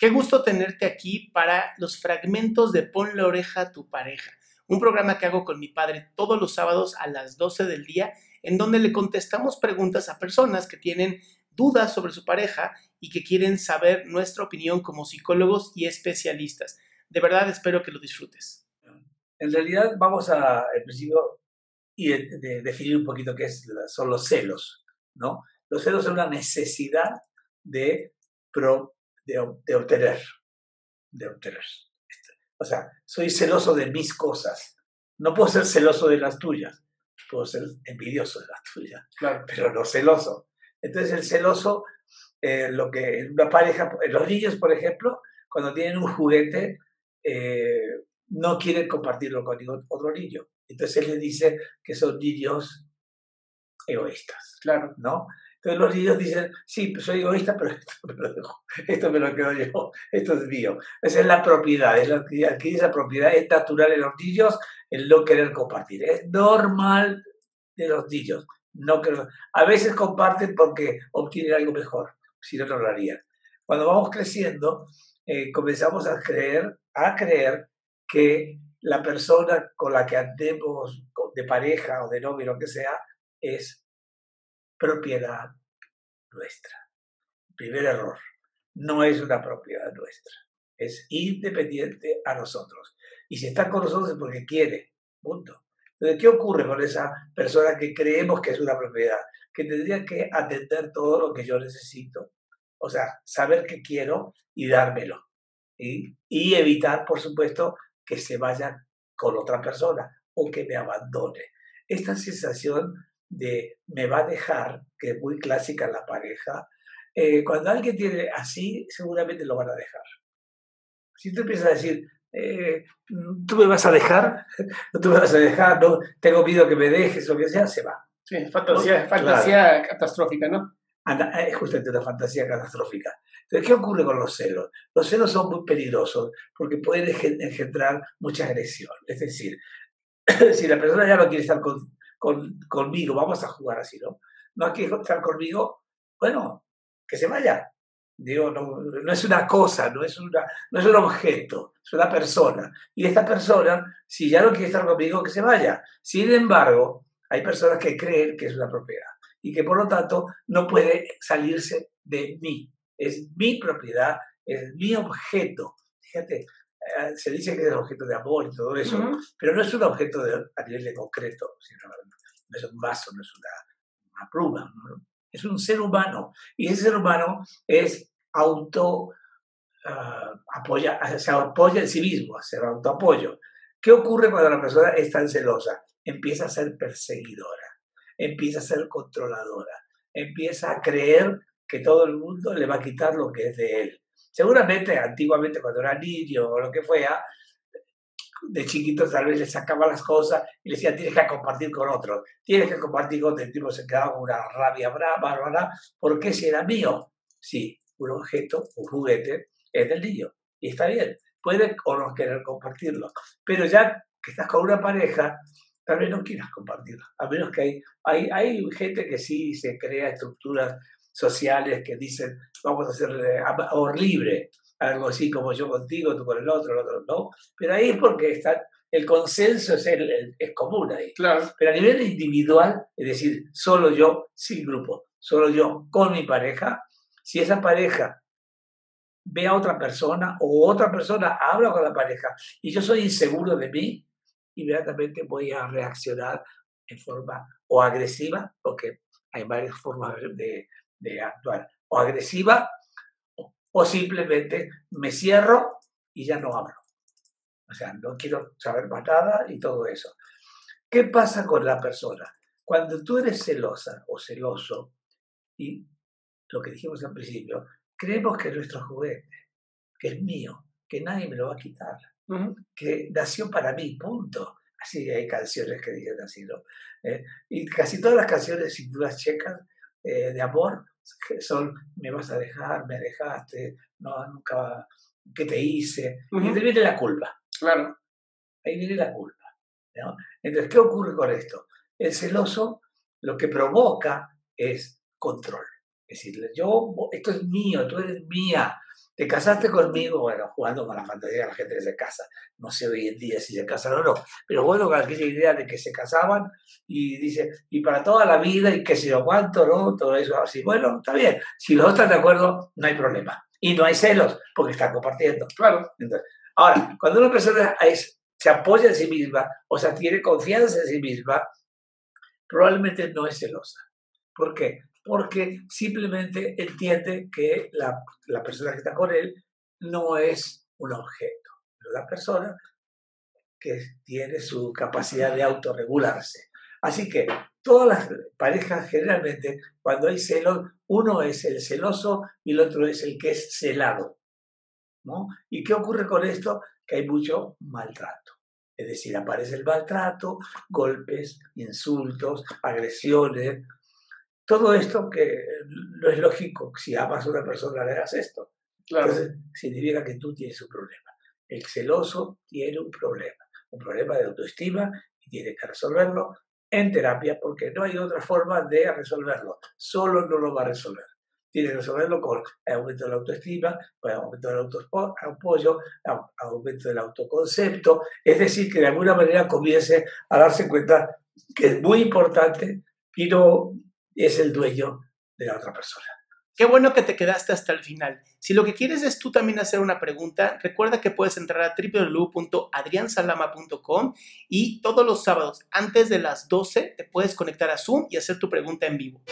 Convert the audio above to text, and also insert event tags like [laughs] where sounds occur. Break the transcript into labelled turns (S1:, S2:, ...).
S1: Qué gusto tenerte aquí para los fragmentos de Pon la oreja a tu pareja, un programa que hago con mi padre todos los sábados a las 12 del día, en donde le contestamos preguntas a personas que tienen dudas sobre su pareja y que quieren saber nuestra opinión como psicólogos y especialistas. De verdad espero que lo disfrutes.
S2: En realidad vamos a, en principio, y definir un poquito qué es, son los celos, ¿no? Los celos son una necesidad de, de, obtener, de obtener. O sea, soy celoso de mis cosas. No puedo ser celoso de las tuyas. Puedo ser envidioso de las tuyas, claro. pero no celoso. Entonces el celoso, eh, lo que en una pareja, los niños, por ejemplo, cuando tienen un juguete, eh, no quieren compartirlo con ningún otro niño. Entonces él les dice que son niños egoístas. Claro. ¿No? Entonces los niños dicen, sí, pues soy egoísta, pero esto me lo dejo, esto me lo quedo yo, esto es mío. Esa es la propiedad, es la que esa propiedad, es natural en los niños el no querer compartir. Es normal de los niños. No. A veces comparten porque obtienen algo mejor, si no, no lo harían. Cuando vamos creciendo, eh, comenzamos a creer, a creer que la persona con la que andemos de pareja o de novio, lo que sea, es propiedad nuestra. Primer error, no es una propiedad nuestra, es independiente a nosotros. Y si está con nosotros es porque quiere, punto. Entonces, ¿qué ocurre con esa persona que creemos que es una propiedad? Que tendría que atender todo lo que yo necesito, o sea, saber qué quiero y dármelo. Y evitar, por supuesto, que se vaya con otra persona o que me abandone. Esta sensación de me va a dejar, que es muy clásica la pareja, eh, cuando alguien tiene así, seguramente lo van a dejar. Si tú empiezas a decir, eh, tú me vas a dejar, [laughs] no tú me vas a dejar, no, tengo miedo que me dejes, lo que sea, se va.
S1: Sí, fantasía, fantasía catastrófica, ¿no?
S2: es justamente una fantasía catastrófica. Entonces, ¿qué ocurre con los celos? Los celos son muy peligrosos porque pueden engendrar mucha agresión. Es decir, [clears throat] si la persona ya no quiere estar conmigo, vamos a jugar así, ¿no? No quiere estar conmigo, bueno, que se vaya. Digo, no, es una cosa, no es, una, no es un objeto, es una persona. Y esta persona, si ya no quiere estar conmigo, que se vaya. Sin embargo, hay personas que creen que es una propiedad y que por lo tanto no puede salirse de mí. Es mi propiedad, es mi objeto. Fíjate, se dice que es objeto de amor y todo eso, pero no es un objeto de, a nivel de concreto, sino, no es un vaso, no es una, pluma, es un ser humano. Y ese ser humano es auto, uh, apoya, se apoya en sí mismo, se autoapoyo. ¿Qué ocurre cuando la persona es tan celosa? Empieza a ser perseguidora empieza a ser controladora, empieza a creer que todo el mundo le va a quitar lo que es de él. Seguramente antiguamente cuando era niño o lo que fuera, de chiquito tal vez le sacaba las cosas y le decía tienes que compartir con otro, tienes que compartir con otro. El tipo se quedaba con una rabia bárbara, porque si era mío, sí, un objeto, un juguete, es del niño. Y está bien, puede o no querer compartirlo. Pero ya que estás con una pareja, tal vez no quieras compartirlo. A menos que hay, hay, hay gente que sí se crea estructuras sociales que dicen, vamos a hacer amor libre, algo así como yo contigo, tú con el otro, el otro no. Pero ahí es porque está, el consenso es, el, es común ahí.
S1: Claro.
S2: Pero a nivel individual, es decir, solo yo sin grupo, solo yo con mi pareja, si esa pareja ve a otra persona o otra persona habla con la pareja y yo soy inseguro de mí, inmediatamente voy a reaccionar en forma o agresiva, porque hay varias formas de, actuar, o agresiva, o, simplemente me cierro y ya no hablo. O sea, no quiero saber más nada y todo eso. ¿Qué pasa con la persona? Cuando tú eres celosa o celoso, y lo que dijimos al principio, creemos que es nuestro juguete, que es mío, que nadie me lo va a quitar que nació para mí, punto. Así hay canciones que dicen así, ¿no? Eh, y casi todas las canciones, si tú las checas, eh, de amor, son, me vas a dejar, me dejaste, no, nunca, ¿qué te hice? Y ahí viene la culpa.
S1: Claro.
S2: Ahí viene la culpa. ¿no? Entonces, ¿qué ocurre con esto? El celoso lo que provoca es control. Es decir, yo, esto es mío, tú eres mía, ¿Te casaste conmigo? Bueno, jugando con la fantasía de la gente que se casa. No sé hoy en día si se casan o no. Pero bueno, con aquella idea de que se casaban y dice, y para toda la vida y qué sé yo cuánto, ¿no? Todo eso así. Bueno, está bien. Si los dos están de acuerdo, no hay problema. Y no hay celos, porque están compartiendo.
S1: Claro.
S2: ahora, cuando una persona se apoya en sí misma, o sea, tiene confianza en sí misma, probablemente no es celosa. ¿Por qué? Porque simplemente entiende que la, persona que está con él no es un objeto, es una persona que tiene su capacidad de autorregularse. Así que todas las parejas generalmente, cuando hay celos, uno es el celoso y el otro es el que es celado. ¿no? ¿Y qué ocurre con esto? Que hay mucho maltrato. Es decir, aparece el maltrato, golpes, insultos, agresiones, todo esto que no es lógico, si amas a una persona le das esto. Entonces significa que tú tienes un problema. El celoso tiene un problema, un problema de autoestima y tiene que resolverlo en terapia porque no hay otra forma de resolverlo. Solo no lo va a resolver. Tiene que resolverlo con aumento de la autoestima, con aumento del autoapoyo, aumento del autoconcepto. Es decir, que de alguna manera comience a darse cuenta que es muy importante y no es el dueño de la otra persona.
S1: Qué bueno que te quedaste hasta el final. Si lo que quieres es tú también hacer una pregunta, recuerda que puedes entrar a www.adriansalama.com y todos los sábados antes de las 12 te puedes conectar a Zoom y hacer tu pregunta en vivo.